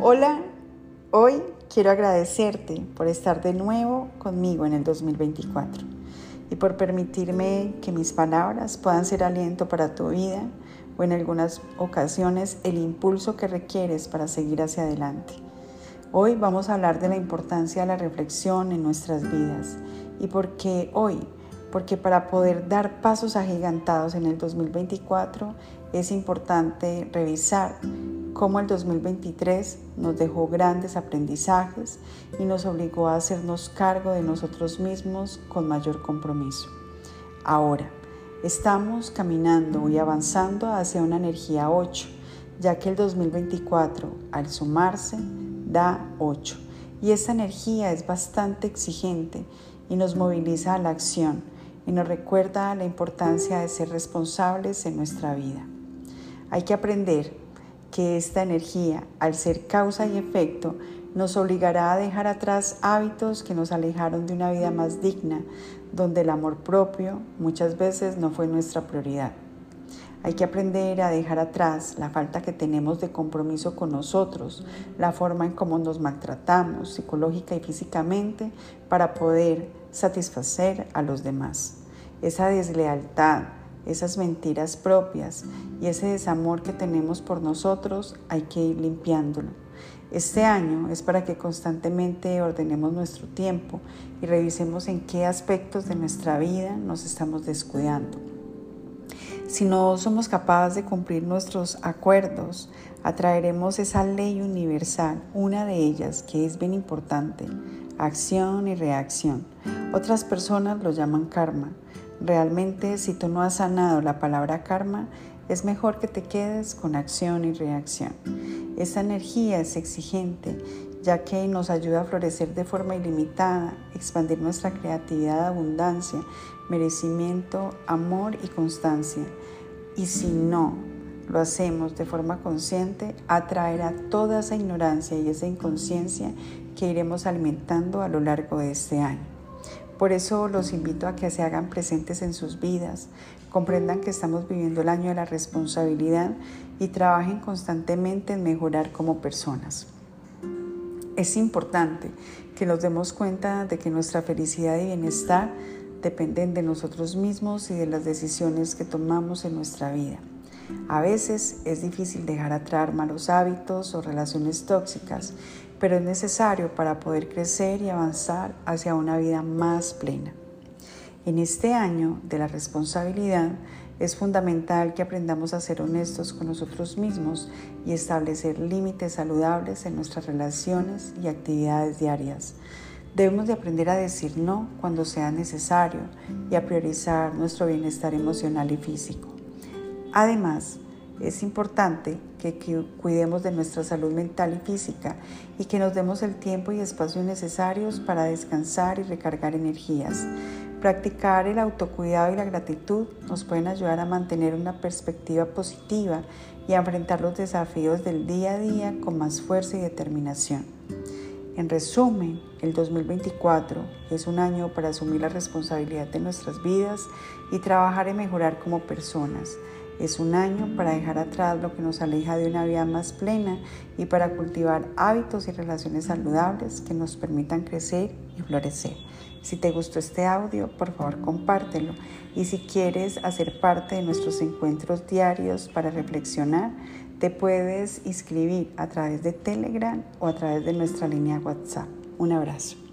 Hola, hoy quiero agradecerte por estar de nuevo conmigo en el 2024 y por permitirme que mis palabras puedan ser aliento para tu vida o en algunas ocasiones el impulso que requieres para seguir hacia adelante. Hoy vamos a hablar de la importancia de la reflexión en nuestras vidas y por qué hoy, porque para poder dar pasos agigantados en el 2024 es importante revisar cómo el 2023 nos dejó grandes aprendizajes y nos obligó a hacernos cargo de nosotros mismos con mayor compromiso. Ahora, estamos caminando y avanzando hacia una energía 8, ya que el 2024 al sumarse da 8 y esta energía es bastante exigente y nos moviliza a la acción y nos recuerda la importancia de ser responsables en nuestra vida. Hay que aprender que esta energía, al ser causa y efecto, nos obligará a dejar atrás hábitos que nos alejaron de una vida más digna, donde el amor propio muchas veces no fue nuestra prioridad. Hay que aprender a dejar atrás la falta que tenemos de compromiso con nosotros, la forma en cómo nos maltratamos psicológica y físicamente para poder satisfacer a los demás. Esa deslealtad, esas mentiras propias y ese desamor que tenemos por nosotros, hay que ir limpiándolo. Este año es para que constantemente ordenemos nuestro tiempo y revisemos en qué aspectos de nuestra vida nos estamos descuidando. Si no somos capaces de cumplir nuestros acuerdos, atraeremos esa ley universal, una de ellas que es bien importante, acción y reacción. Otras personas lo llaman karma. Realmente si tú no has sanado la palabra karma, es mejor que te quedes con acción y reacción. Esta energía es exigente, ya que nos ayuda a florecer de forma ilimitada, expandir nuestra creatividad, abundancia, merecimiento, amor y constancia. Y si no lo hacemos de forma consciente, atraerá toda esa ignorancia y esa inconsciencia que iremos alimentando a lo largo de este año. Por eso los invito a que se hagan presentes en sus vidas, comprendan que estamos viviendo el año de la responsabilidad y trabajen constantemente en mejorar como personas. Es importante que nos demos cuenta de que nuestra felicidad y bienestar dependen de nosotros mismos y de las decisiones que tomamos en nuestra vida. A veces es difícil dejar atrás malos hábitos o relaciones tóxicas, pero es necesario para poder crecer y avanzar hacia una vida más plena. En este año de la responsabilidad es fundamental que aprendamos a ser honestos con nosotros mismos y establecer límites saludables en nuestras relaciones y actividades diarias. Debemos de aprender a decir no cuando sea necesario y a priorizar nuestro bienestar emocional y físico. Además, es importante que cuidemos de nuestra salud mental y física y que nos demos el tiempo y espacio necesarios para descansar y recargar energías. Practicar el autocuidado y la gratitud nos pueden ayudar a mantener una perspectiva positiva y a enfrentar los desafíos del día a día con más fuerza y determinación. En resumen, el 2024 es un año para asumir la responsabilidad de nuestras vidas y trabajar en mejorar como personas. Es un año para dejar atrás lo que nos aleja de una vida más plena y para cultivar hábitos y relaciones saludables que nos permitan crecer y florecer. Si te gustó este audio, por favor compártelo. Y si quieres hacer parte de nuestros encuentros diarios para reflexionar, te puedes inscribir a través de Telegram o a través de nuestra línea WhatsApp. Un abrazo.